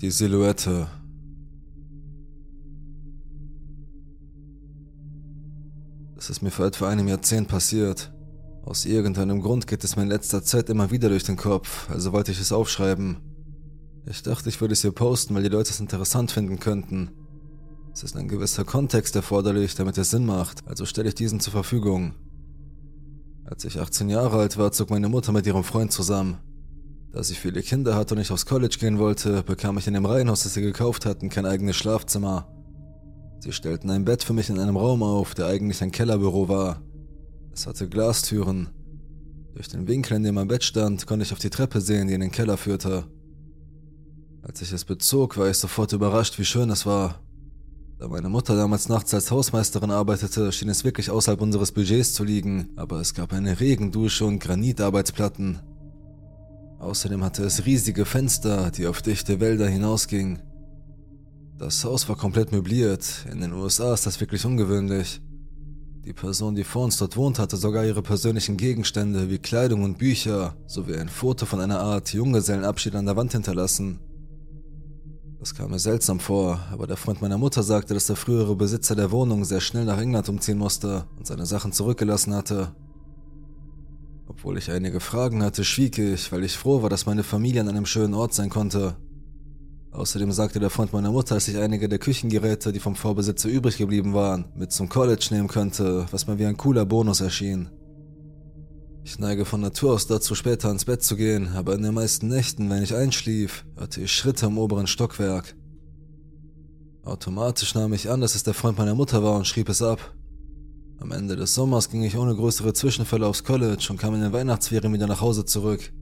Die Silhouette. Das ist mir vor etwa einem Jahrzehnt passiert. Aus irgendeinem Grund geht es mir in letzter Zeit immer wieder durch den Kopf, also wollte ich es aufschreiben. Ich dachte, ich würde es hier posten, weil die Leute es interessant finden könnten. Es ist ein gewisser Kontext erforderlich, damit es Sinn macht, also stelle ich diesen zur Verfügung. Als ich 18 Jahre alt war, zog meine Mutter mit ihrem Freund zusammen. Da sie viele Kinder hatte und ich aufs College gehen wollte, bekam ich in dem Reihenhaus, das sie gekauft hatten, kein eigenes Schlafzimmer. Sie stellten ein Bett für mich in einem Raum auf, der eigentlich ein Kellerbüro war. Es hatte Glastüren. Durch den Winkel, in dem mein Bett stand, konnte ich auf die Treppe sehen, die in den Keller führte. Als ich es bezog, war ich sofort überrascht, wie schön es war. Da meine Mutter damals nachts als Hausmeisterin arbeitete, schien es wirklich außerhalb unseres Budgets zu liegen, aber es gab eine Regendusche und Granitarbeitsplatten. Außerdem hatte es riesige Fenster, die auf dichte Wälder hinausgingen. Das Haus war komplett möbliert. In den USA ist das wirklich ungewöhnlich. Die Person, die vor uns dort wohnt, hatte sogar ihre persönlichen Gegenstände wie Kleidung und Bücher sowie ein Foto von einer Art Junggesellenabschied an der Wand hinterlassen. Das kam mir seltsam vor, aber der Freund meiner Mutter sagte, dass der frühere Besitzer der Wohnung sehr schnell nach England umziehen musste und seine Sachen zurückgelassen hatte. Obwohl ich einige Fragen hatte, schwieg ich, weil ich froh war, dass meine Familie an einem schönen Ort sein konnte. Außerdem sagte der Freund meiner Mutter, dass ich einige der Küchengeräte, die vom Vorbesitzer übrig geblieben waren, mit zum College nehmen könnte, was mir wie ein cooler Bonus erschien. Ich neige von Natur aus dazu, später ins Bett zu gehen, aber in den meisten Nächten, wenn ich einschlief, hörte ich Schritte im oberen Stockwerk. Automatisch nahm ich an, dass es der Freund meiner Mutter war und schrieb es ab. Am Ende des Sommers ging ich ohne größere Zwischenfälle aufs College und kam in den Weihnachtsferien wieder nach Hause zurück.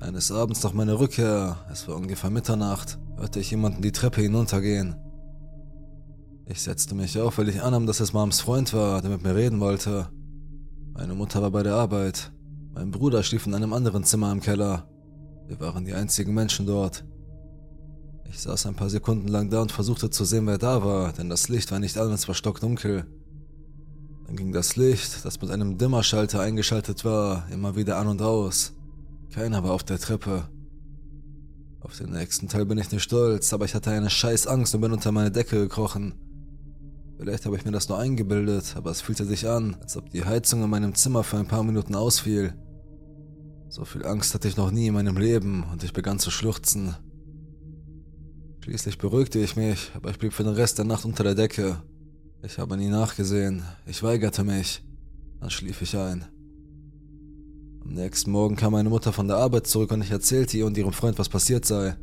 Eines Abends nach meiner Rückkehr, es war ungefähr Mitternacht, hörte ich jemanden die Treppe hinuntergehen. Ich setzte mich auf, weil ich annahm, dass es Mams Freund war, der mit mir reden wollte. Meine Mutter war bei der Arbeit. Mein Bruder schlief in einem anderen Zimmer im Keller. Wir waren die einzigen Menschen dort. Ich saß ein paar Sekunden lang da und versuchte zu sehen, wer da war, denn das Licht war nicht an es war stockdunkel. Dann ging das Licht, das mit einem Dimmerschalter eingeschaltet war, immer wieder an und aus. Keiner war auf der Treppe. Auf den nächsten Teil bin ich nicht stolz, aber ich hatte eine scheiß Angst und bin unter meine Decke gekrochen. Vielleicht habe ich mir das nur eingebildet, aber es fühlte sich an, als ob die Heizung in meinem Zimmer für ein paar Minuten ausfiel. So viel Angst hatte ich noch nie in meinem Leben und ich begann zu schluchzen. Schließlich beruhigte ich mich, aber ich blieb für den Rest der Nacht unter der Decke. Ich habe nie nachgesehen. Ich weigerte mich. Dann schlief ich ein. Am nächsten Morgen kam meine Mutter von der Arbeit zurück und ich erzählte ihr und ihrem Freund, was passiert sei.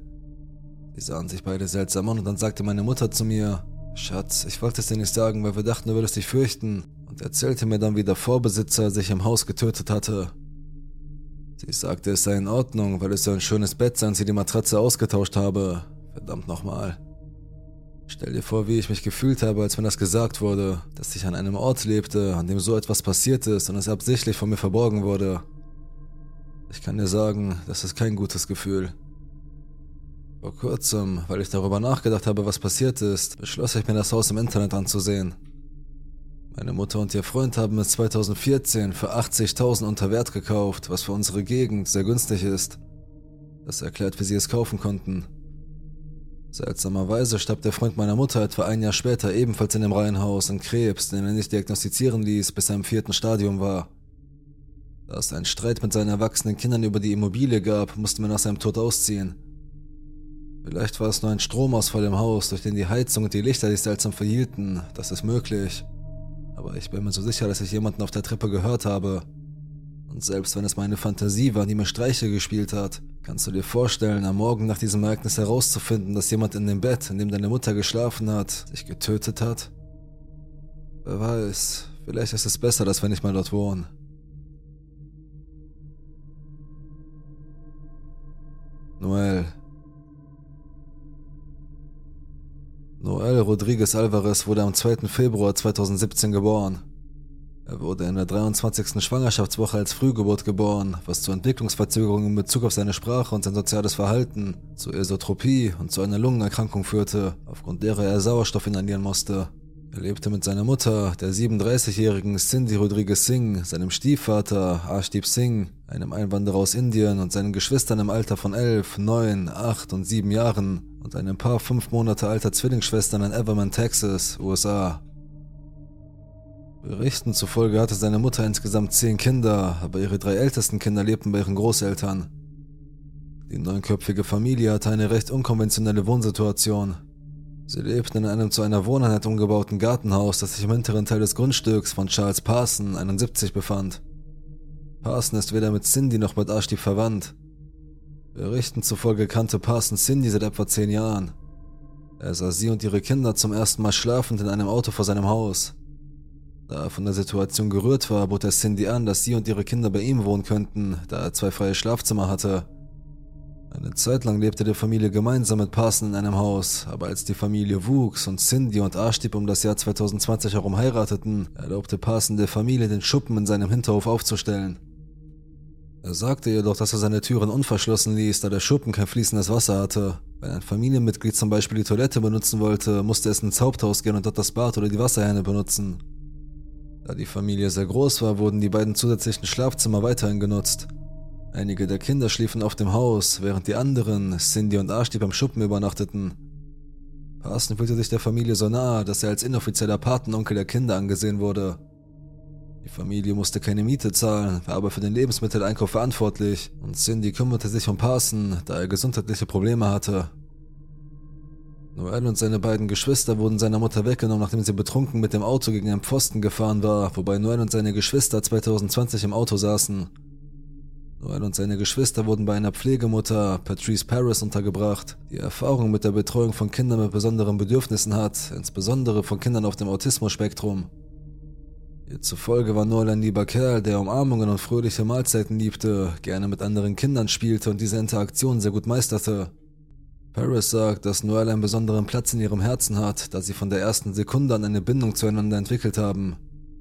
Sie sahen sich beide seltsam an und dann sagte meine Mutter zu mir, Schatz, ich wollte es dir nicht sagen, weil wir dachten, du würdest dich fürchten, und erzählte mir dann, wie der Vorbesitzer sich im Haus getötet hatte. Sie sagte, es sei in Ordnung, weil es so ein schönes Bett sei und sie die Matratze ausgetauscht habe. Verdammt nochmal. Stell dir vor, wie ich mich gefühlt habe, als mir das gesagt wurde, dass ich an einem Ort lebte, an dem so etwas passiert ist und es absichtlich von mir verborgen wurde. Ich kann dir sagen, das ist kein gutes Gefühl. Vor kurzem, weil ich darüber nachgedacht habe, was passiert ist, beschloss ich mir das Haus im Internet anzusehen. Meine Mutter und ihr Freund haben es 2014 für 80.000 unter Wert gekauft, was für unsere Gegend sehr günstig ist. Das erklärt, wie sie es kaufen konnten. Seltsamerweise starb der Freund meiner Mutter etwa ein Jahr später ebenfalls in dem Reihenhaus an Krebs, den er nicht diagnostizieren ließ, bis er im vierten Stadium war. Da es einen Streit mit seinen erwachsenen Kindern über die Immobilie gab, mussten wir nach seinem Tod ausziehen. Vielleicht war es nur ein Stromausfall im Haus, durch den die Heizung und die Lichter sich seltsam verhielten, das ist möglich. Aber ich bin mir so sicher, dass ich jemanden auf der Treppe gehört habe. Und selbst wenn es meine Fantasie war, die mir Streiche gespielt hat, kannst du dir vorstellen, am Morgen nach diesem Ereignis herauszufinden, dass jemand in dem Bett, in dem deine Mutter geschlafen hat, sich getötet hat? Wer weiß, vielleicht ist es besser, dass wir nicht mal dort wohnen. Noel. Noel Rodriguez Alvarez wurde am 2. Februar 2017 geboren. Er wurde in der 23. Schwangerschaftswoche als Frühgeburt geboren, was zu Entwicklungsverzögerungen in Bezug auf seine Sprache und sein soziales Verhalten, zu Esotropie und zu einer Lungenerkrankung führte, aufgrund derer er Sauerstoff inhalieren musste. Er lebte mit seiner Mutter, der 37-jährigen Cindy Rodriguez Singh, seinem Stiefvater Ashdeep Singh, einem Einwanderer aus Indien und seinen Geschwistern im Alter von 11, 9, 8 und 7 Jahren und einem Paar fünf Monate alter Zwillingsschwestern in Everman, Texas, USA. Berichten zufolge hatte seine Mutter insgesamt zehn Kinder, aber ihre drei ältesten Kinder lebten bei ihren Großeltern. Die neunköpfige Familie hatte eine recht unkonventionelle Wohnsituation. Sie lebten in einem zu einer Wohneinheit umgebauten Gartenhaus, das sich im hinteren Teil des Grundstücks von Charles Parson, 71, befand. Parson ist weder mit Cindy noch mit Ashti verwandt. Berichten zufolge kannte Parson Cindy seit etwa zehn Jahren. Er sah sie und ihre Kinder zum ersten Mal schlafend in einem Auto vor seinem Haus. Da er von der Situation gerührt war, bot er Cindy an, dass sie und ihre Kinder bei ihm wohnen könnten, da er zwei freie Schlafzimmer hatte. Eine Zeit lang lebte die Familie gemeinsam mit Parson in einem Haus, aber als die Familie wuchs und Cindy und Arstieb um das Jahr 2020 herum heirateten, erlaubte Parson der Familie, den Schuppen in seinem Hinterhof aufzustellen. Er sagte jedoch, dass er seine Türen unverschlossen ließ, da der Schuppen kein fließendes Wasser hatte. Wenn ein Familienmitglied zum Beispiel die Toilette benutzen wollte, musste es ins Haupthaus gehen und dort das Bad oder die Wasserhähne benutzen. Da die Familie sehr groß war, wurden die beiden zusätzlichen Schlafzimmer weiterhin genutzt. Einige der Kinder schliefen auf dem Haus, während die anderen, Cindy und Ashti, beim Schuppen übernachteten. Parson fühlte sich der Familie so nahe, dass er als inoffizieller Patenonkel der Kinder angesehen wurde. Die Familie musste keine Miete zahlen, war aber für den Lebensmitteleinkauf verantwortlich und Cindy kümmerte sich um Parson, da er gesundheitliche Probleme hatte. Noel und seine beiden Geschwister wurden seiner Mutter weggenommen, nachdem sie betrunken mit dem Auto gegen einen Pfosten gefahren war, wobei Noel und seine Geschwister 2020 im Auto saßen. Noel und seine Geschwister wurden bei einer Pflegemutter, Patrice Paris, untergebracht, die Erfahrung mit der Betreuung von Kindern mit besonderen Bedürfnissen hat, insbesondere von Kindern auf dem Autismus-Spektrum. Ihr zufolge war Noel ein lieber Kerl, der Umarmungen und fröhliche Mahlzeiten liebte, gerne mit anderen Kindern spielte und diese Interaktion sehr gut meisterte. Paris sagt, dass Noel einen besonderen Platz in ihrem Herzen hat, da sie von der ersten Sekunde an eine Bindung zueinander entwickelt haben.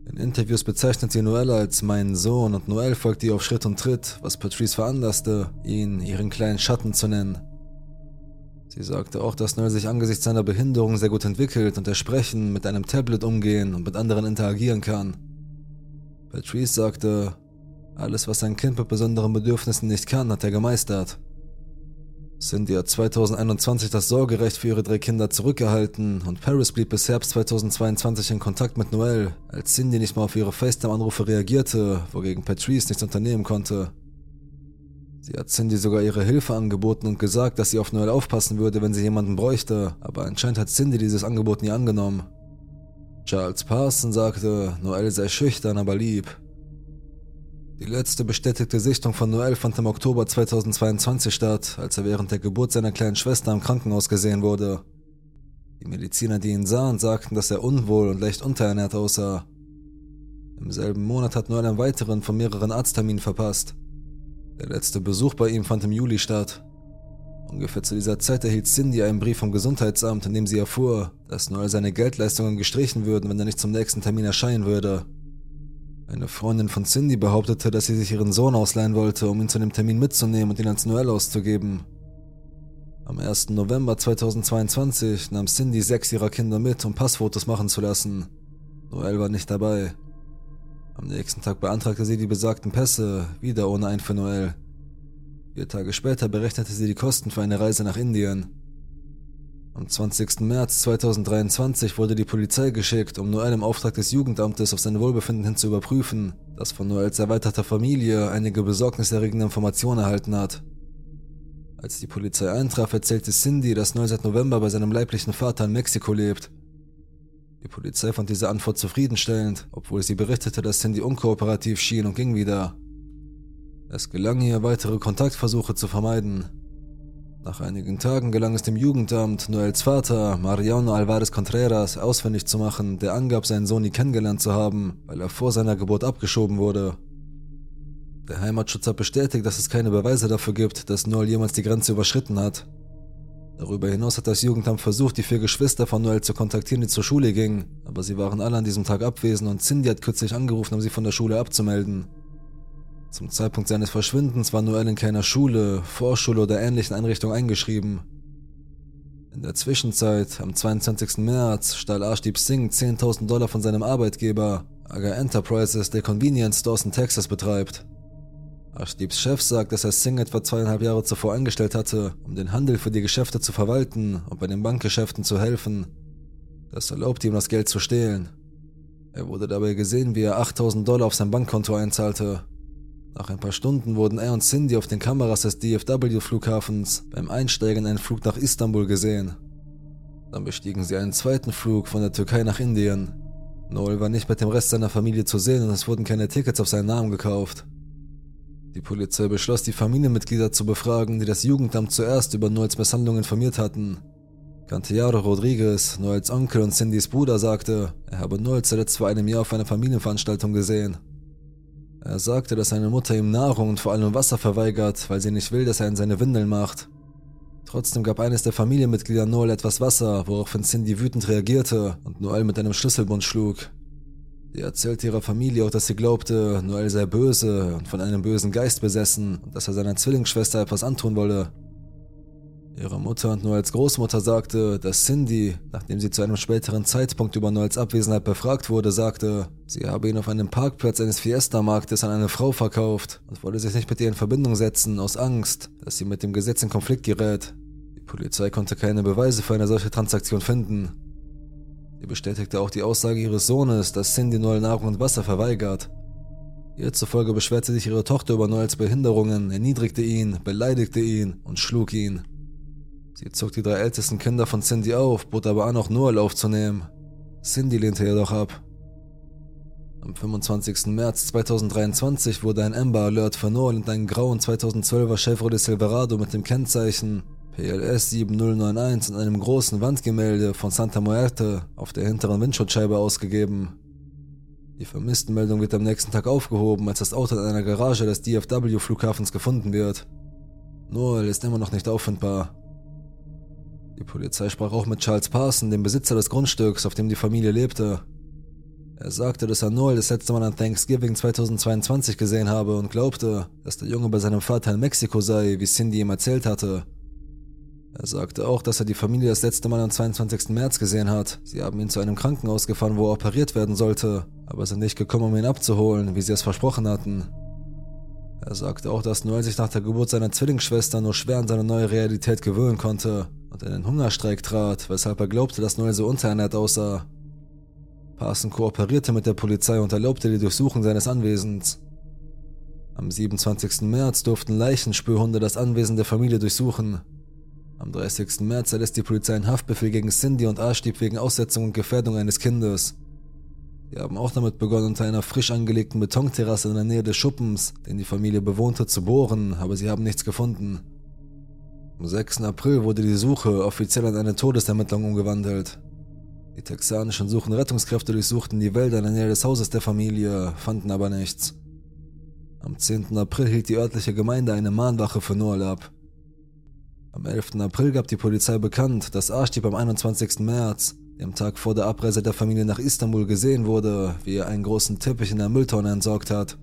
In Interviews bezeichnet sie Noel als meinen Sohn und Noel folgt ihr auf Schritt und Tritt, was Patrice veranlasste, ihn ihren kleinen Schatten zu nennen. Sie sagte auch, dass Noel sich angesichts seiner Behinderung sehr gut entwickelt und er sprechen, mit einem Tablet umgehen und mit anderen interagieren kann. Patrice sagte, alles, was ein Kind mit besonderen Bedürfnissen nicht kann, hat er gemeistert. Cindy hat 2021 das Sorgerecht für ihre drei Kinder zurückgehalten und Paris blieb bis Herbst 2022 in Kontakt mit Noel, als Cindy nicht mal auf ihre FaceTime-Anrufe reagierte, wogegen Patrice nichts unternehmen konnte. Sie hat Cindy sogar ihre Hilfe angeboten und gesagt, dass sie auf Noel aufpassen würde, wenn sie jemanden bräuchte, aber anscheinend hat Cindy dieses Angebot nie angenommen. Charles Parson sagte, Noel sei schüchtern, aber lieb. Die letzte bestätigte Sichtung von Noel fand im Oktober 2022 statt, als er während der Geburt seiner kleinen Schwester im Krankenhaus gesehen wurde. Die Mediziner, die ihn sahen, sagten, dass er unwohl und leicht unterernährt aussah. Im selben Monat hat Noel einen weiteren von mehreren Arztterminen verpasst. Der letzte Besuch bei ihm fand im Juli statt. Ungefähr zu dieser Zeit erhielt Cindy einen Brief vom Gesundheitsamt, in dem sie erfuhr, dass Noel seine Geldleistungen gestrichen würden, wenn er nicht zum nächsten Termin erscheinen würde. Eine Freundin von Cindy behauptete, dass sie sich ihren Sohn ausleihen wollte, um ihn zu dem Termin mitzunehmen und ihn als Noel auszugeben. Am 1. November 2022 nahm Cindy sechs ihrer Kinder mit, um Passfotos machen zu lassen. Noel war nicht dabei. Am nächsten Tag beantragte sie die besagten Pässe, wieder ohne ein für Noel. Vier Tage später berechnete sie die Kosten für eine Reise nach Indien. Am 20. März 2023 wurde die Polizei geschickt, um Noel im Auftrag des Jugendamtes auf sein Wohlbefinden hin zu überprüfen, das von Noels erweiterter Familie einige besorgniserregende Informationen erhalten hat. Als die Polizei eintraf, erzählte Cindy, dass Noel seit November bei seinem leiblichen Vater in Mexiko lebt. Die Polizei fand diese Antwort zufriedenstellend, obwohl sie berichtete, dass Cindy unkooperativ schien und ging wieder. Es gelang ihr, weitere Kontaktversuche zu vermeiden. Nach einigen Tagen gelang es dem Jugendamt, Noels Vater, Mariano Alvarez Contreras, ausfindig zu machen, der angab, seinen Sohn nie kennengelernt zu haben, weil er vor seiner Geburt abgeschoben wurde. Der Heimatschutz hat bestätigt, dass es keine Beweise dafür gibt, dass Noel jemals die Grenze überschritten hat. Darüber hinaus hat das Jugendamt versucht, die vier Geschwister von Noel zu kontaktieren, die zur Schule gingen, aber sie waren alle an diesem Tag abwesend und Cindy hat kürzlich angerufen, um sie von der Schule abzumelden. Zum Zeitpunkt seines Verschwindens war Noel in keiner Schule, Vorschule oder ähnlichen Einrichtung eingeschrieben. In der Zwischenzeit, am 22. März, stahl Arshdeep Singh 10.000 Dollar von seinem Arbeitgeber, Aga Enterprises, der Convenience Stores in Texas betreibt. Arshdeeps Chef sagt, dass er Singh etwa zweieinhalb Jahre zuvor eingestellt hatte, um den Handel für die Geschäfte zu verwalten und bei den Bankgeschäften zu helfen. Das erlaubte ihm, das Geld zu stehlen. Er wurde dabei gesehen, wie er 8000 Dollar auf sein Bankkonto einzahlte. Nach ein paar Stunden wurden er und Cindy auf den Kameras des DFW-Flughafens beim Einsteigen in einen Flug nach Istanbul gesehen. Dann bestiegen sie einen zweiten Flug von der Türkei nach Indien. Noel war nicht mit dem Rest seiner Familie zu sehen und es wurden keine Tickets auf seinen Namen gekauft. Die Polizei beschloss, die Familienmitglieder zu befragen, die das Jugendamt zuerst über Noels Misshandlung informiert hatten. Cantillaro Rodriguez, Noels Onkel und Cindys Bruder, sagte, er habe Noel zuletzt vor einem Jahr auf einer Familienveranstaltung gesehen. Er sagte, dass seine Mutter ihm Nahrung und vor allem Wasser verweigert, weil sie nicht will, dass er in seine Windeln macht. Trotzdem gab eines der Familienmitglieder Noel etwas Wasser, woraufhin Cindy wütend reagierte und Noel mit einem Schlüsselbund schlug. Sie erzählte ihrer Familie auch, dass sie glaubte, Noel sei böse und von einem bösen Geist besessen und dass er seiner Zwillingsschwester etwas antun wolle. Ihre Mutter und Noels Großmutter sagte, dass Cindy, nachdem sie zu einem späteren Zeitpunkt über Noels Abwesenheit befragt wurde, sagte, sie habe ihn auf einem Parkplatz eines Fiesta-Marktes an eine Frau verkauft und wollte sich nicht mit ihr in Verbindung setzen, aus Angst, dass sie mit dem Gesetz in Konflikt gerät. Die Polizei konnte keine Beweise für eine solche Transaktion finden. Sie bestätigte auch die Aussage ihres Sohnes, dass Cindy Noel Nahrung und Wasser verweigert. Ihr zufolge beschwerte sich ihre Tochter über Noels Behinderungen, erniedrigte ihn, beleidigte ihn und schlug ihn. Sie zog die drei ältesten Kinder von Cindy auf, bot aber an, auch Noel aufzunehmen. Cindy lehnte jedoch ab. Am 25. März 2023 wurde ein Amber Alert für Noel und einen grauen 2012er Chevrolet Silverado mit dem Kennzeichen PLS 7091 in einem großen Wandgemälde von Santa Muerte auf der hinteren Windschutzscheibe ausgegeben. Die Vermisstenmeldung wird am nächsten Tag aufgehoben, als das Auto in einer Garage des DFW-Flughafens gefunden wird. Noel ist immer noch nicht auffindbar. Die Polizei sprach auch mit Charles Parson, dem Besitzer des Grundstücks, auf dem die Familie lebte. Er sagte, dass er Noel das letzte Mal an Thanksgiving 2022 gesehen habe und glaubte, dass der Junge bei seinem Vater in Mexiko sei, wie Cindy ihm erzählt hatte. Er sagte auch, dass er die Familie das letzte Mal am 22. März gesehen hat. Sie haben ihn zu einem Krankenhaus gefahren, wo er operiert werden sollte, aber sind nicht gekommen, um ihn abzuholen, wie sie es versprochen hatten. Er sagte auch, dass Noel sich nach der Geburt seiner Zwillingsschwester nur schwer an seine neue Realität gewöhnen konnte und in den Hungerstreik trat, weshalb er glaubte, dass Noel so unterernährt aussah. Parson kooperierte mit der Polizei und erlaubte die Durchsuchung seines Anwesens. Am 27. März durften Leichenspürhunde das Anwesen der Familie durchsuchen. Am 30. März erlässt die Polizei einen Haftbefehl gegen Cindy und Arschdieb wegen Aussetzung und Gefährdung eines Kindes. Sie haben auch damit begonnen, unter einer frisch angelegten Betonterrasse in der Nähe des Schuppens, den die Familie bewohnte, zu bohren, aber sie haben nichts gefunden. Am 6. April wurde die Suche offiziell in eine Todesermittlung umgewandelt. Die texanischen Suchenrettungskräfte durchsuchten die Wälder in der Nähe des Hauses der Familie, fanden aber nichts. Am 10. April hielt die örtliche Gemeinde eine Mahnwache für Noel ab. Am 11. April gab die Polizei bekannt, dass Arschdieb am 21. März, dem Tag vor der Abreise der Familie nach Istanbul, gesehen wurde, wie er einen großen Teppich in der Mülltonne entsorgt hat.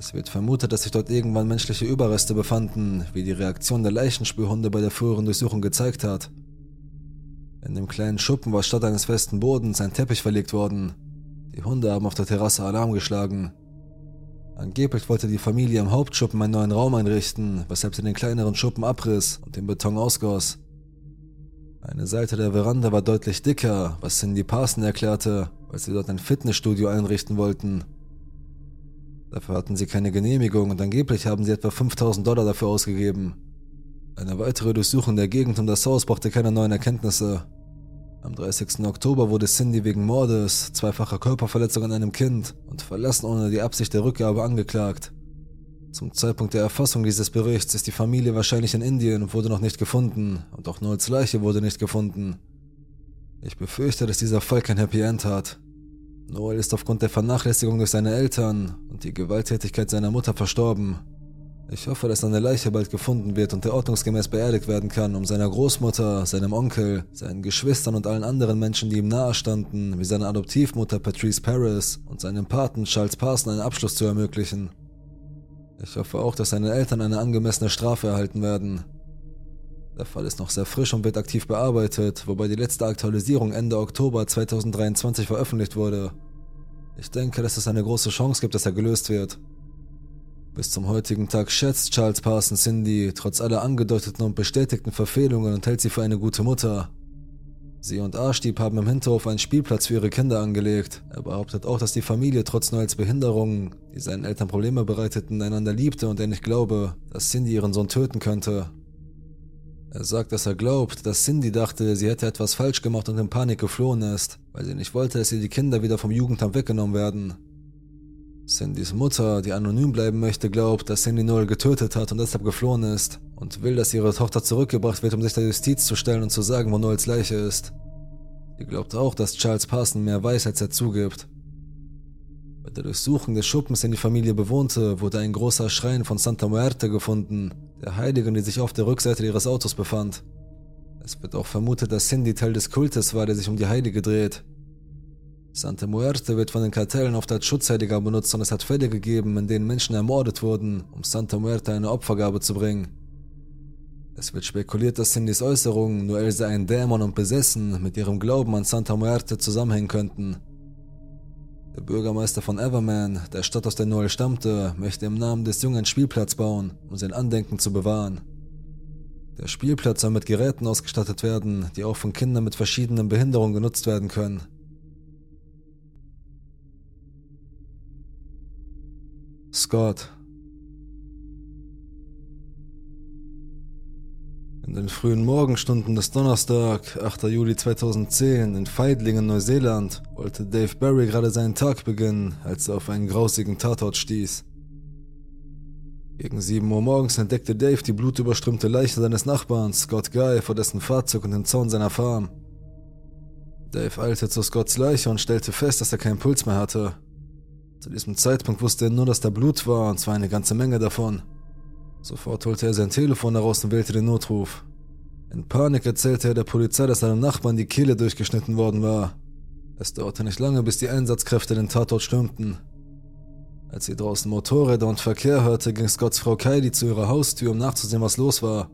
Es wird vermutet, dass sich dort irgendwann menschliche Überreste befanden, wie die Reaktion der Leichenspürhunde bei der früheren Durchsuchung gezeigt hat. In dem kleinen Schuppen war statt eines festen Bodens ein Teppich verlegt worden. Die Hunde haben auf der Terrasse Alarm geschlagen. Angeblich wollte die Familie im Hauptschuppen einen neuen Raum einrichten, weshalb sie den kleineren Schuppen abriss und den Beton ausgoss. Eine Seite der Veranda war deutlich dicker, was Cindy Parson erklärte, weil sie dort ein Fitnessstudio einrichten wollten. Dafür hatten sie keine Genehmigung und angeblich haben sie etwa 5000 Dollar dafür ausgegeben. Eine weitere Durchsuchung der Gegend um das Haus brachte keine neuen Erkenntnisse. Am 30. Oktober wurde Cindy wegen Mordes, zweifacher Körperverletzung an einem Kind und Verlassen ohne die Absicht der Rückgabe angeklagt. Zum Zeitpunkt der Erfassung dieses Berichts ist die Familie wahrscheinlich in Indien und wurde noch nicht gefunden und auch Noels Leiche wurde nicht gefunden. Ich befürchte, dass dieser Fall kein Happy End hat. Noel ist aufgrund der Vernachlässigung durch seine Eltern und die Gewalttätigkeit seiner Mutter verstorben. Ich hoffe, dass seine Leiche bald gefunden wird und er ordnungsgemäß beerdigt werden kann, um seiner Großmutter, seinem Onkel, seinen Geschwistern und allen anderen Menschen, die ihm nahestanden, wie seiner Adoptivmutter Patrice Paris und seinem Paten Charles Parson einen Abschluss zu ermöglichen. Ich hoffe auch, dass seine Eltern eine angemessene Strafe erhalten werden. Der Fall ist noch sehr frisch und wird aktiv bearbeitet, wobei die letzte Aktualisierung Ende Oktober 2023 veröffentlicht wurde. Ich denke, dass es eine große Chance gibt, dass er gelöst wird. Bis zum heutigen Tag schätzt Charles Parsons Cindy trotz aller angedeuteten und bestätigten Verfehlungen und hält sie für eine gute Mutter. Sie und Arstieb haben im Hinterhof einen Spielplatz für ihre Kinder angelegt. Er behauptet auch, dass die Familie trotz nur als Behinderungen, die seinen Eltern Probleme bereiteten, einander liebte und er nicht glaube, dass Cindy ihren Sohn töten könnte. Er sagt, dass er glaubt, dass Cindy dachte, sie hätte etwas falsch gemacht und in Panik geflohen ist, weil sie nicht wollte, dass ihr die Kinder wieder vom Jugendamt weggenommen werden. Cindys Mutter, die anonym bleiben möchte, glaubt, dass Cindy Noel getötet hat und deshalb geflohen ist und will, dass ihre Tochter zurückgebracht wird, um sich der Justiz zu stellen und zu sagen, wo Noels Leiche ist. Sie glaubt auch, dass Charles Parson mehr weiß, als er zugibt. Bei der Durchsuchung des Schuppens, den die Familie bewohnte, wurde ein großer Schrein von Santa Muerte gefunden, der Heiligen, die sich auf der Rückseite ihres Autos befand. Es wird auch vermutet, dass Cindy Teil des Kultes war, der sich um die Heilige dreht. Santa Muerte wird von den Kartellen oft als Schutzheiliger benutzt und es hat Fälle gegeben, in denen Menschen ermordet wurden, um Santa Muerte eine Opfergabe zu bringen. Es wird spekuliert, dass Cindys Äußerungen, nur sei ein Dämon und besessen, mit ihrem Glauben an Santa Muerte zusammenhängen könnten. Der Bürgermeister von Everman, der Stadt aus der Noel stammte, möchte im Namen des Jungen einen Spielplatz bauen, um sein Andenken zu bewahren. Der Spielplatz soll mit Geräten ausgestattet werden, die auch von Kindern mit verschiedenen Behinderungen genutzt werden können. Scott. In den frühen Morgenstunden des Donnerstag, 8. Juli 2010, in Feidlingen, Neuseeland, wollte Dave Barry gerade seinen Tag beginnen, als er auf einen grausigen Tatort stieß. Gegen 7 Uhr morgens entdeckte Dave die blutüberströmte Leiche seines Nachbarn, Scott Guy, vor dessen Fahrzeug und den Zaun seiner Farm. Dave eilte zu Scotts Leiche und stellte fest, dass er keinen Puls mehr hatte. Zu diesem Zeitpunkt wusste er nur, dass da Blut war, und zwar eine ganze Menge davon. Sofort holte er sein Telefon heraus und wählte den Notruf. In Panik erzählte er der Polizei, dass seinem Nachbarn die Kehle durchgeschnitten worden war. Es dauerte nicht lange, bis die Einsatzkräfte den Tatort stürmten. Als sie draußen Motorräder und Verkehr hörte, ging Scotts Frau Kylie zu ihrer Haustür, um nachzusehen, was los war.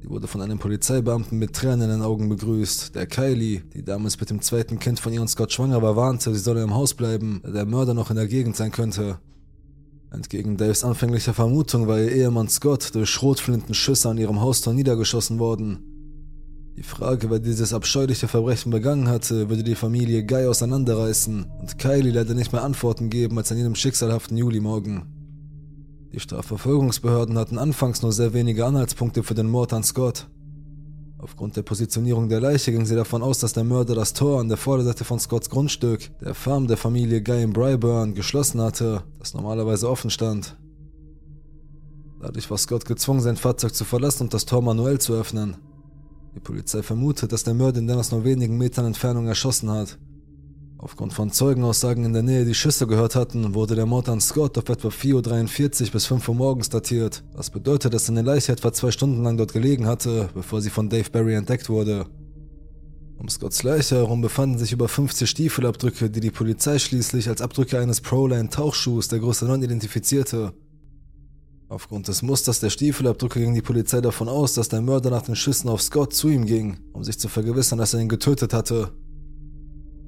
Sie wurde von einem Polizeibeamten mit Tränen in den Augen begrüßt, der Kylie, die damals mit dem zweiten Kind von ihr und Scott schwanger war, warnte, sie solle im Haus bleiben, da der Mörder noch in der Gegend sein könnte. Entgegen Daves anfänglicher Vermutung war ihr Ehemann Scott durch Schrotflintenschüsse an ihrem Haustor niedergeschossen worden. Die Frage, wer dieses abscheuliche Verbrechen begangen hatte, würde die Familie Guy auseinanderreißen und Kylie leider nicht mehr Antworten geben als an jenem schicksalhaften Julimorgen. Die Strafverfolgungsbehörden hatten anfangs nur sehr wenige Anhaltspunkte für den Mord an Scott. Aufgrund der Positionierung der Leiche ging sie davon aus, dass der Mörder das Tor an der Vorderseite von Scotts Grundstück, der Farm der Familie Guy in Bryburn, geschlossen hatte, das normalerweise offen stand. Dadurch war Scott gezwungen, sein Fahrzeug zu verlassen und das Tor manuell zu öffnen. Die Polizei vermutet, dass der Mörder ihn dann aus nur wenigen Metern Entfernung erschossen hat. Aufgrund von Zeugenaussagen in der Nähe, die Schüsse gehört hatten, wurde der Mord an Scott auf etwa 4.43 Uhr bis 5 Uhr morgens datiert, was bedeutet, dass seine Leiche etwa zwei Stunden lang dort gelegen hatte, bevor sie von Dave Barry entdeckt wurde. Um Scotts Leiche herum befanden sich über 50 Stiefelabdrücke, die die Polizei schließlich als Abdrücke eines Proline-Tauchschuhs der Größe 9 identifizierte. Aufgrund des Musters der Stiefelabdrücke ging die Polizei davon aus, dass der Mörder nach den Schüssen auf Scott zu ihm ging, um sich zu vergewissern, dass er ihn getötet hatte.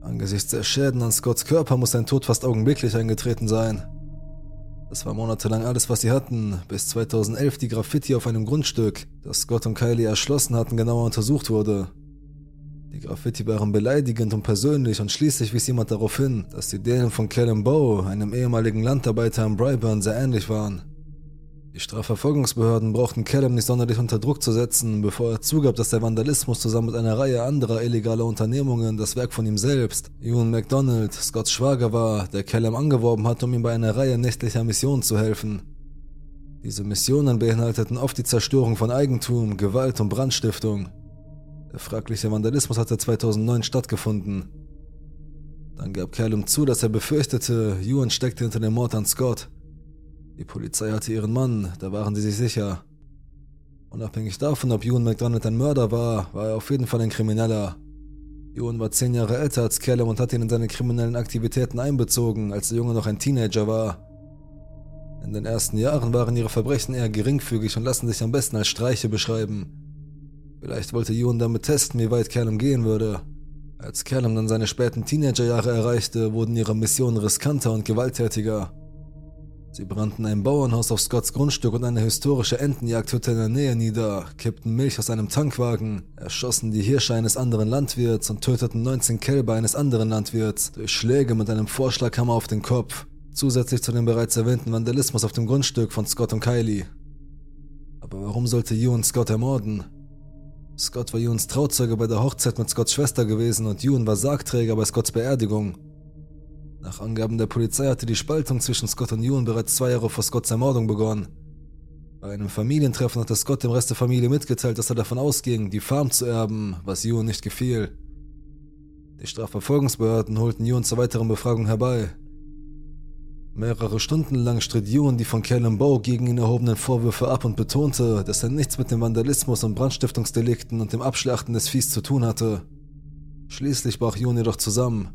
Angesichts der Schäden an Scotts Körper muss sein Tod fast augenblicklich eingetreten sein. Das war monatelang alles, was sie hatten, bis 2011 die Graffiti auf einem Grundstück, das Scott und Kylie erschlossen hatten, genauer untersucht wurde. Die Graffiti waren beleidigend und persönlich und schließlich wies jemand darauf hin, dass die denen von Callum Bow, einem ehemaligen Landarbeiter in Bryburn, sehr ähnlich waren. Die Strafverfolgungsbehörden brauchten Callum nicht sonderlich unter Druck zu setzen, bevor er zugab, dass der Vandalismus zusammen mit einer Reihe anderer illegaler Unternehmungen das Werk von ihm selbst, Ewan MacDonald, Scotts Schwager war, der Callum angeworben hat, um ihm bei einer Reihe nächtlicher Missionen zu helfen. Diese Missionen beinhalteten oft die Zerstörung von Eigentum, Gewalt und Brandstiftung. Der fragliche Vandalismus hatte 2009 stattgefunden. Dann gab Callum zu, dass er befürchtete, Ewan steckte hinter dem Mord an Scott. Die Polizei hatte ihren Mann, da waren sie sich sicher. Unabhängig davon, ob Ewan McDonald ein Mörder war, war er auf jeden Fall ein Krimineller. Ewan war zehn Jahre älter als Callum und hat ihn in seine kriminellen Aktivitäten einbezogen, als der Junge noch ein Teenager war. In den ersten Jahren waren ihre Verbrechen eher geringfügig und lassen sich am besten als Streiche beschreiben. Vielleicht wollte Ewan damit testen, wie weit Callum gehen würde. Als Callum dann seine späten Teenagerjahre erreichte, wurden ihre Missionen riskanter und gewalttätiger. Sie brannten ein Bauernhaus auf Scotts Grundstück und eine historische Entenjagdhütte in der Nähe nieder, kippten Milch aus einem Tankwagen, erschossen die Hirsche eines anderen Landwirts und töteten 19 Kälber eines anderen Landwirts durch Schläge mit einem Vorschlaghammer auf den Kopf, zusätzlich zu dem bereits erwähnten Vandalismus auf dem Grundstück von Scott und Kylie. Aber warum sollte Ewan Scott ermorden? Scott war Ewans Trauzeuge bei der Hochzeit mit Scotts Schwester gewesen und Ewan war Sargträger bei Scotts Beerdigung. Nach Angaben der Polizei hatte die Spaltung zwischen Scott und Ewan bereits zwei Jahre vor Scotts Ermordung begonnen. Bei einem Familientreffen hatte Scott dem Rest der Familie mitgeteilt, dass er davon ausging, die Farm zu erben, was Ewan nicht gefiel. Die Strafverfolgungsbehörden holten Ewan zur weiteren Befragung herbei. Mehrere Stunden lang stritt Ewan die von Callum Bow gegen ihn erhobenen Vorwürfe ab und betonte, dass er nichts mit dem Vandalismus und Brandstiftungsdelikten und dem Abschlachten des Viehs zu tun hatte. Schließlich brach Ewan jedoch zusammen.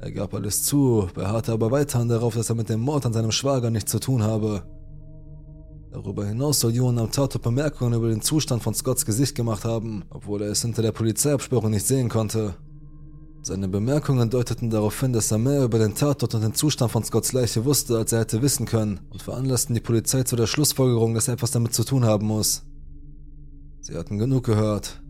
Er gab alles zu, beharrte aber weiterhin darauf, dass er mit dem Mord an seinem Schwager nichts zu tun habe. Darüber hinaus soll Ewan am Tatort Bemerkungen über den Zustand von Scotts Gesicht gemacht haben, obwohl er es hinter der Polizeiabsperrung nicht sehen konnte. Seine Bemerkungen deuteten darauf hin, dass er mehr über den Tatort und den Zustand von Scotts Leiche wusste, als er hätte wissen können, und veranlassten die Polizei zu der Schlussfolgerung, dass er etwas damit zu tun haben muss. Sie hatten genug gehört.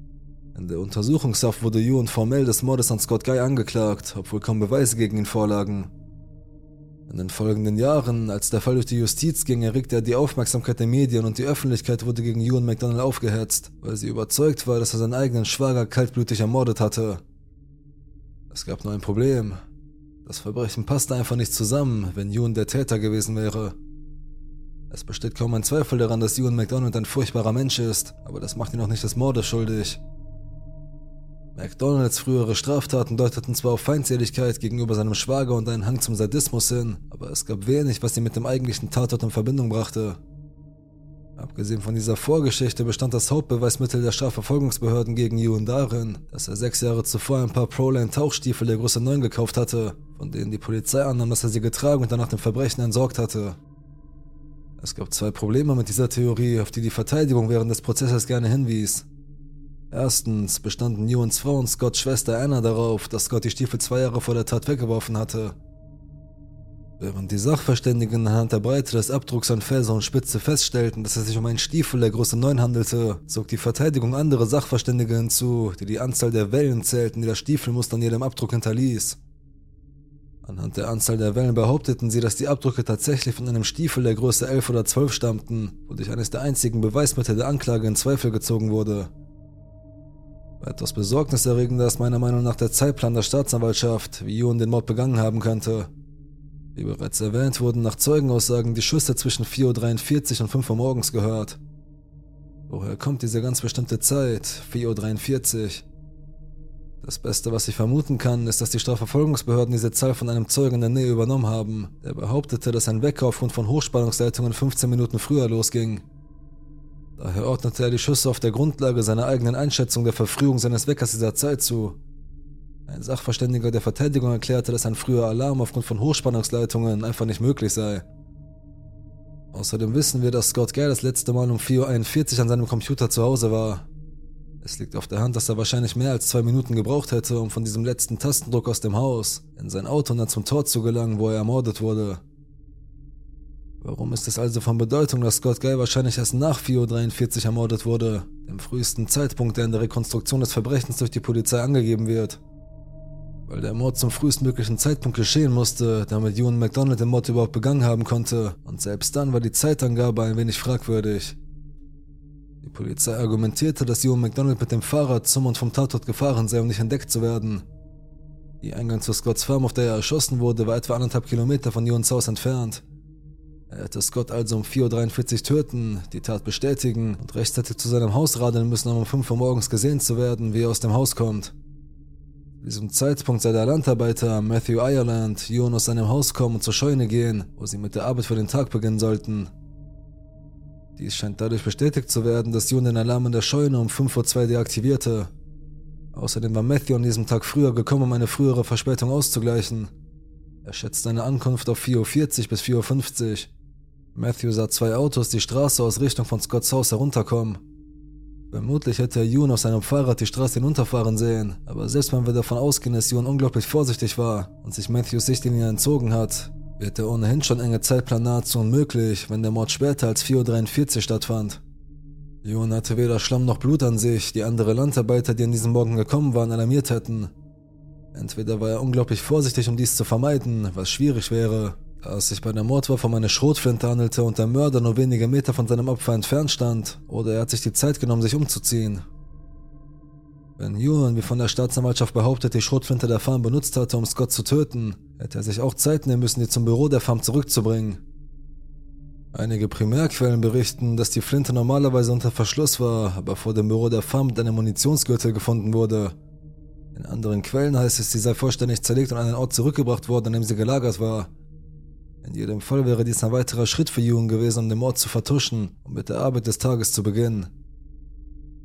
In der Untersuchungshaft wurde Ewan formell des Mordes an Scott Guy angeklagt, obwohl kaum Beweise gegen ihn vorlagen. In den folgenden Jahren, als der Fall durch die Justiz ging, erregte er die Aufmerksamkeit der Medien und die Öffentlichkeit wurde gegen Ewan McDonald aufgehetzt, weil sie überzeugt war, dass er seinen eigenen Schwager kaltblütig ermordet hatte. Es gab nur ein Problem. Das Verbrechen passte einfach nicht zusammen, wenn Ewan der Täter gewesen wäre. Es besteht kaum ein Zweifel daran, dass Ewan McDonald ein furchtbarer Mensch ist, aber das macht ihn auch nicht des Mordes schuldig. McDonalds frühere Straftaten deuteten zwar auf Feindseligkeit gegenüber seinem Schwager und einen Hang zum Sadismus hin, aber es gab wenig, was ihn mit dem eigentlichen Tatort in Verbindung brachte. Abgesehen von dieser Vorgeschichte bestand das Hauptbeweismittel der Strafverfolgungsbehörden gegen Ewan darin, dass er sechs Jahre zuvor ein paar Proline Tauchstiefel der Größe 9 gekauft hatte, von denen die Polizei annahm, dass er sie getragen und danach dem Verbrechen entsorgt hatte. Es gab zwei Probleme mit dieser Theorie, auf die die Verteidigung während des Prozesses gerne hinwies. Erstens bestanden Ewans Frau und Scotts Schwester Anna darauf, dass Scott die Stiefel zwei Jahre vor der Tat weggeworfen hatte. Während die Sachverständigen anhand der Breite des Abdrucks an Felser und Spitze feststellten, dass es sich um einen Stiefel der Größe 9 handelte, zog die Verteidigung andere Sachverständige hinzu, die die Anzahl der Wellen zählten, die das Stiefelmuster an jedem Abdruck hinterließ. Anhand der Anzahl der Wellen behaupteten sie, dass die Abdrücke tatsächlich von einem Stiefel der Größe 11 oder 12 stammten, wodurch eines der einzigen Beweismittel der Anklage in Zweifel gezogen wurde. Etwas besorgniserregender ist meiner Meinung nach der Zeitplan der Staatsanwaltschaft, wie Ewan den Mord begangen haben könnte. Wie bereits erwähnt, wurden nach Zeugenaussagen die Schüsse zwischen 4.43 Uhr und 5 Uhr morgens gehört. Woher kommt diese ganz bestimmte Zeit, 4.43 Uhr? Das Beste, was ich vermuten kann, ist, dass die Strafverfolgungsbehörden diese Zahl von einem Zeugen in der Nähe übernommen haben, der behauptete, dass ein Wecker aufgrund von Hochspannungsleitungen 15 Minuten früher losging. Daher ordnete er die Schüsse auf der Grundlage seiner eigenen Einschätzung der Verfrühung seines Weckers dieser Zeit zu. Ein Sachverständiger der Verteidigung erklärte, dass ein früher Alarm aufgrund von Hochspannungsleitungen einfach nicht möglich sei. Außerdem wissen wir, dass Scott Gale das letzte Mal um 4.41 Uhr an seinem Computer zu Hause war. Es liegt auf der Hand, dass er wahrscheinlich mehr als zwei Minuten gebraucht hätte, um von diesem letzten Tastendruck aus dem Haus in sein Auto und dann zum Tor zu gelangen, wo er ermordet wurde. Warum ist es also von Bedeutung, dass Scott Guy wahrscheinlich erst nach 4.43 Uhr ermordet wurde, dem frühesten Zeitpunkt, der in der Rekonstruktion des Verbrechens durch die Polizei angegeben wird? Weil der Mord zum frühestmöglichen Zeitpunkt geschehen musste, damit Ewan McDonald den Mord überhaupt begangen haben konnte, und selbst dann war die Zeitangabe ein wenig fragwürdig. Die Polizei argumentierte, dass Ewan McDonald mit dem Fahrrad zum und vom Tatort gefahren sei, um nicht entdeckt zu werden. Die Eingang zur Scotts Farm, auf der er erschossen wurde, war etwa anderthalb Kilometer von Ewans Haus entfernt. Er hätte Scott also um 4.43 Uhr töten, die Tat bestätigen und rechtzeitig zu seinem Haus radeln müssen, um um 5 Uhr morgens gesehen zu werden, wie er aus dem Haus kommt. Zu diesem Zeitpunkt sei der Landarbeiter Matthew Ireland Jon aus seinem Haus kommen und zur Scheune gehen, wo sie mit der Arbeit für den Tag beginnen sollten. Dies scheint dadurch bestätigt zu werden, dass Jon den Alarm in der Scheune um 5.02 Uhr deaktivierte. Außerdem war Matthew an diesem Tag früher gekommen, um eine frühere Verspätung auszugleichen. Er schätzt seine Ankunft auf 4.40 Uhr bis 4.50 Uhr. Matthew sah zwei Autos die Straße aus Richtung von Scotts Haus herunterkommen. Vermutlich hätte er Jun auf seinem Fahrrad die Straße hinunterfahren sehen, aber selbst wenn wir davon ausgehen, dass Jun unglaublich vorsichtig war und sich Matthews Sichtlinie entzogen hat, wird der ohnehin schon enge Zeitplan nahezu unmöglich, wenn der Mord später als 4.43 Uhr stattfand. Jun hatte weder Schlamm noch Blut an sich, die andere Landarbeiter, die an diesem Morgen gekommen waren, alarmiert hätten. Entweder war er unglaublich vorsichtig, um dies zu vermeiden, was schwierig wäre, da es sich bei der Mordwaffe um eine Schrotflinte handelte und der Mörder nur wenige Meter von seinem Opfer entfernt stand, oder er hat sich die Zeit genommen, sich umzuziehen. Wenn Ewan, wie von der Staatsanwaltschaft behauptet, die Schrotflinte der Farm benutzt hatte, um Scott zu töten, hätte er sich auch Zeit nehmen müssen, die zum Büro der Farm zurückzubringen. Einige Primärquellen berichten, dass die Flinte normalerweise unter Verschluss war, aber vor dem Büro der Farm mit einem Munitionsgürtel gefunden wurde. In anderen Quellen heißt es, sie sei vollständig zerlegt und an einen Ort zurückgebracht worden, an dem sie gelagert war. In jedem Fall wäre dies ein weiterer Schritt für Ewan gewesen, um den Mord zu vertuschen und mit der Arbeit des Tages zu beginnen.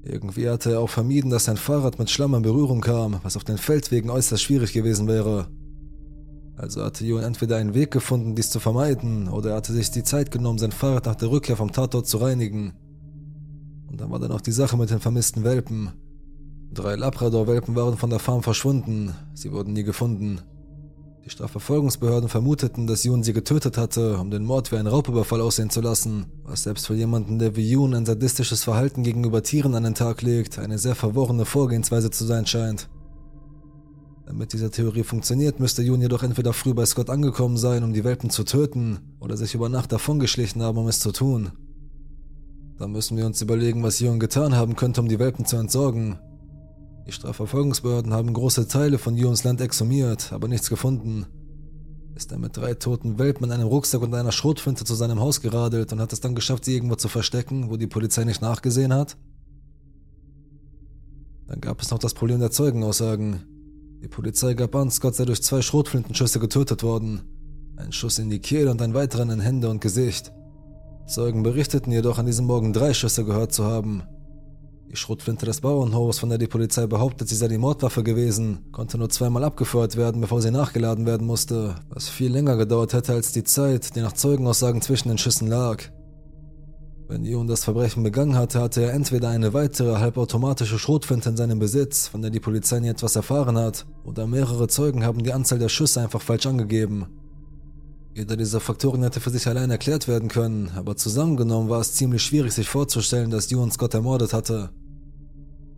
Irgendwie hatte er auch vermieden, dass sein Fahrrad mit Schlamm in Berührung kam, was auf den Feldwegen äußerst schwierig gewesen wäre. Also hatte Ewan entweder einen Weg gefunden, dies zu vermeiden, oder er hatte sich die Zeit genommen, sein Fahrrad nach der Rückkehr vom Tatort zu reinigen. Und dann war dann auch die Sache mit den vermissten Welpen. Drei Labrador-Welpen waren von der Farm verschwunden, sie wurden nie gefunden. Die Strafverfolgungsbehörden vermuteten, dass Yoon sie getötet hatte, um den Mord wie einen Raubüberfall aussehen zu lassen, was selbst für jemanden, der wie Yoon ein sadistisches Verhalten gegenüber Tieren an den Tag legt, eine sehr verworrene Vorgehensweise zu sein scheint. Damit diese Theorie funktioniert, müsste Yoon jedoch entweder früh bei Scott angekommen sein, um die Welpen zu töten, oder sich über Nacht davongeschlichen haben, um es zu tun. Da müssen wir uns überlegen, was Yoon getan haben könnte, um die Welpen zu entsorgen, die Strafverfolgungsbehörden haben große Teile von Jons Land exhumiert, aber nichts gefunden. Ist er mit drei toten Welpen in einem Rucksack und einer Schrotflinte zu seinem Haus geradelt und hat es dann geschafft, sie irgendwo zu verstecken, wo die Polizei nicht nachgesehen hat? Dann gab es noch das Problem der Zeugenaussagen. Die Polizei gab an, Scott sei durch zwei Schrotflintenschüsse getötet worden. Ein Schuss in die Kehle und ein weiterer in Hände und Gesicht. Zeugen berichteten jedoch an diesem Morgen drei Schüsse gehört zu haben, die Schrotflinte des Bauernhofs, von der die Polizei behauptet, sie sei die Mordwaffe gewesen, konnte nur zweimal abgefeuert werden, bevor sie nachgeladen werden musste, was viel länger gedauert hätte als die Zeit, die nach Zeugenaussagen zwischen den Schüssen lag. Wenn Ewan das Verbrechen begangen hatte, hatte er entweder eine weitere halbautomatische Schrotflinte in seinem Besitz, von der die Polizei nie etwas erfahren hat, oder mehrere Zeugen haben die Anzahl der Schüsse einfach falsch angegeben. Jeder dieser Faktoren hätte für sich allein erklärt werden können, aber zusammengenommen war es ziemlich schwierig, sich vorzustellen, dass Ewan Scott ermordet hatte.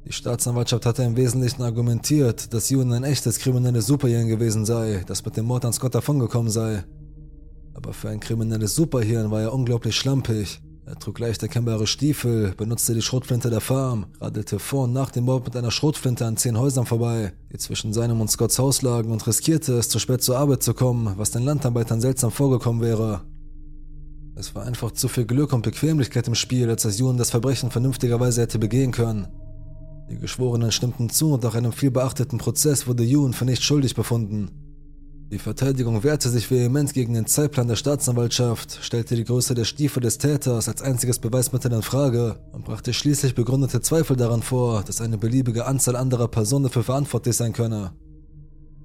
Die Staatsanwaltschaft hatte im Wesentlichen argumentiert, dass Ewan ein echtes kriminelles Superhirn gewesen sei, das mit dem Mord an Scott davongekommen sei. Aber für ein kriminelles Superhirn war er unglaublich schlampig. Er trug leicht erkennbare Stiefel, benutzte die Schrotflinte der Farm, radelte vor und nach dem Mord mit einer Schrotflinte an zehn Häusern vorbei, die zwischen seinem und Scotts Haus lagen und riskierte es, zu spät zur Arbeit zu kommen, was den Landarbeitern seltsam vorgekommen wäre. Es war einfach zu viel Glück und Bequemlichkeit im Spiel, als dass Ewan das Verbrechen vernünftigerweise hätte begehen können. Die Geschworenen stimmten zu und nach einem vielbeachteten Prozess wurde Ewan für nicht schuldig befunden. Die Verteidigung wehrte sich vehement gegen den Zeitplan der Staatsanwaltschaft, stellte die Größe der Stiefel des Täters als einziges Beweismittel in Frage und brachte schließlich begründete Zweifel daran vor, dass eine beliebige Anzahl anderer Personen dafür verantwortlich sein könne.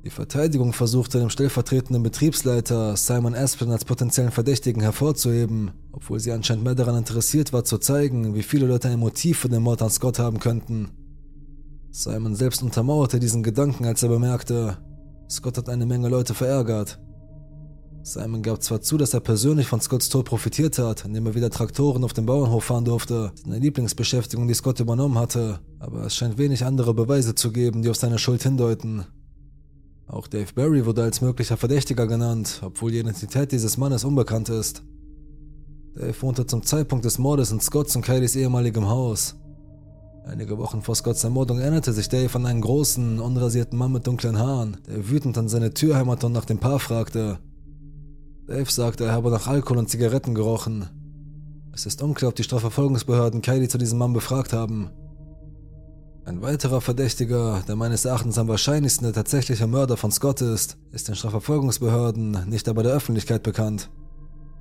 Die Verteidigung versuchte dem stellvertretenden Betriebsleiter Simon Asplin als potenziellen Verdächtigen hervorzuheben, obwohl sie anscheinend mehr daran interessiert war zu zeigen, wie viele Leute ein Motiv für den Mord an Scott haben könnten. Simon selbst untermauerte diesen Gedanken, als er bemerkte, Scott hat eine Menge Leute verärgert. Simon gab zwar zu, dass er persönlich von Scotts Tod profitiert hat, indem er wieder Traktoren auf dem Bauernhof fahren durfte, seine Lieblingsbeschäftigung, die Scott übernommen hatte, aber es scheint wenig andere Beweise zu geben, die auf seine Schuld hindeuten. Auch Dave Barry wurde als möglicher Verdächtiger genannt, obwohl die Identität dieses Mannes unbekannt ist. Dave wohnte zum Zeitpunkt des Mordes in Scotts und Kylies ehemaligem Haus. Einige Wochen vor Scotts Ermordung erinnerte sich Dave an einen großen, unrasierten Mann mit dunklen Haaren, der wütend an seine Tür hämmerte und nach dem Paar fragte. Dave sagte, er habe nach Alkohol und Zigaretten gerochen. Es ist unklar, ob die Strafverfolgungsbehörden Kylie zu diesem Mann befragt haben. Ein weiterer Verdächtiger, der meines Erachtens am wahrscheinlichsten der tatsächliche Mörder von Scott ist, ist den Strafverfolgungsbehörden, nicht aber der Öffentlichkeit bekannt.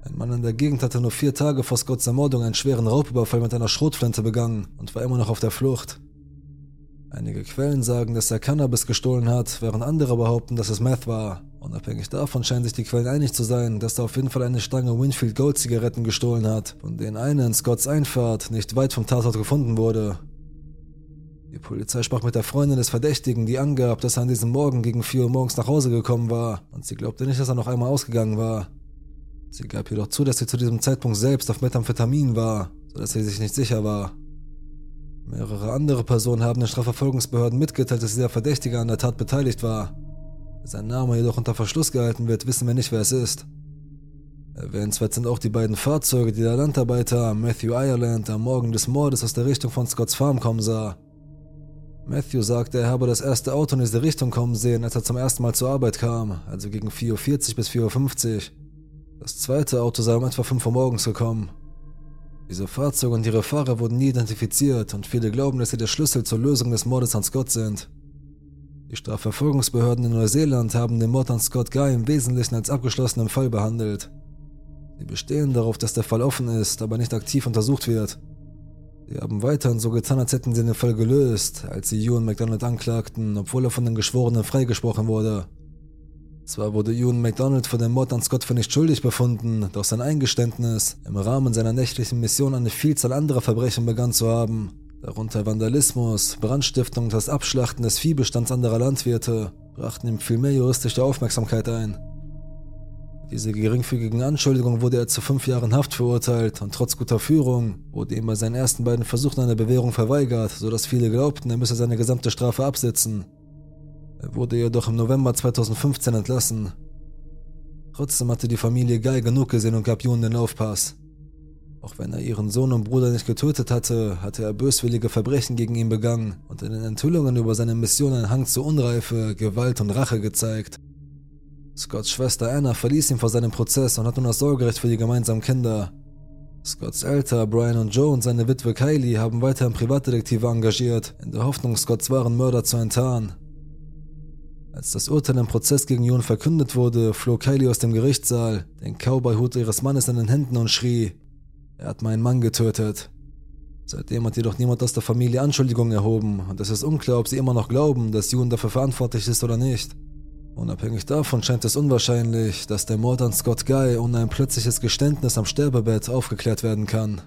Ein Mann in der Gegend hatte nur vier Tage vor Scotts Ermordung einen schweren Raubüberfall mit einer Schrotflinte begangen und war immer noch auf der Flucht. Einige Quellen sagen, dass er Cannabis gestohlen hat, während andere behaupten, dass es Meth war. Unabhängig davon scheinen sich die Quellen einig zu sein, dass er auf jeden Fall eine Stange Winfield Gold Zigaretten gestohlen hat, von denen eine in Scotts Einfahrt nicht weit vom Tatort gefunden wurde. Die Polizei sprach mit der Freundin des Verdächtigen, die angab, dass er an diesem Morgen gegen 4 Uhr morgens nach Hause gekommen war und sie glaubte nicht, dass er noch einmal ausgegangen war. Sie gab jedoch zu, dass sie zu diesem Zeitpunkt selbst auf Methamphetamin war, sodass sie sich nicht sicher war. Mehrere andere Personen haben den Strafverfolgungsbehörden mitgeteilt, dass dieser Verdächtige an der Tat beteiligt war. Sein Name jedoch unter Verschluss gehalten wird, wissen wir nicht, wer es ist. Erwähnenswert sind auch die beiden Fahrzeuge, die der Landarbeiter Matthew Ireland am Morgen des Mordes aus der Richtung von Scotts Farm kommen sah. Matthew sagte, er habe das erste Auto in diese Richtung kommen sehen, als er zum ersten Mal zur Arbeit kam, also gegen 4.40 Uhr bis 4.50 Uhr. Das zweite Auto sei um etwa 5 Uhr morgens gekommen. Diese Fahrzeuge und ihre Fahrer wurden nie identifiziert und viele glauben, dass sie der Schlüssel zur Lösung des Mordes an Scott sind. Die Strafverfolgungsbehörden in Neuseeland haben den Mord an Scott Guy im Wesentlichen als abgeschlossenen Fall behandelt. Sie bestehen darauf, dass der Fall offen ist, aber nicht aktiv untersucht wird. Sie haben weiterhin so getan, als hätten sie den Fall gelöst, als sie Ewan McDonald anklagten, obwohl er von den Geschworenen freigesprochen wurde. Zwar wurde Ewan McDonald für den Mord an Scott für nicht schuldig befunden, doch sein Eingeständnis, im Rahmen seiner nächtlichen Mission eine Vielzahl anderer Verbrechen begangen zu haben, darunter Vandalismus, Brandstiftung und das Abschlachten des Viehbestands anderer Landwirte, brachten ihm viel mehr juristische Aufmerksamkeit ein. Diese geringfügigen Anschuldigungen wurde er zu fünf Jahren Haft verurteilt und trotz guter Führung wurde ihm bei seinen ersten beiden Versuchen eine Bewährung verweigert, sodass viele glaubten, er müsse seine gesamte Strafe absitzen. Er wurde jedoch im November 2015 entlassen. Trotzdem hatte die Familie Guy genug gesehen und gab Jun den Laufpass. Auch wenn er ihren Sohn und Bruder nicht getötet hatte, hatte er böswillige Verbrechen gegen ihn begangen und in den Enthüllungen über seine Mission einen Hang zu Unreife, Gewalt und Rache gezeigt. Scotts Schwester Anna verließ ihn vor seinem Prozess und hat nun das Sorgerecht für die gemeinsamen Kinder. Scotts Eltern Brian und Joe und seine Witwe Kylie haben weiterhin Privatdetektive engagiert, in der Hoffnung, Scotts wahren Mörder zu enttarnen. Als das Urteil im Prozess gegen Jon verkündet wurde, floh Kylie aus dem Gerichtssaal, den Cowboy-Hut ihres Mannes in den Händen und schrie: Er hat meinen Mann getötet. Seitdem hat jedoch niemand aus der Familie Anschuldigungen erhoben und es ist unklar, ob sie immer noch glauben, dass Jon dafür verantwortlich ist oder nicht. Unabhängig davon scheint es unwahrscheinlich, dass der Mord an Scott Guy ohne ein plötzliches Geständnis am Sterbebett aufgeklärt werden kann.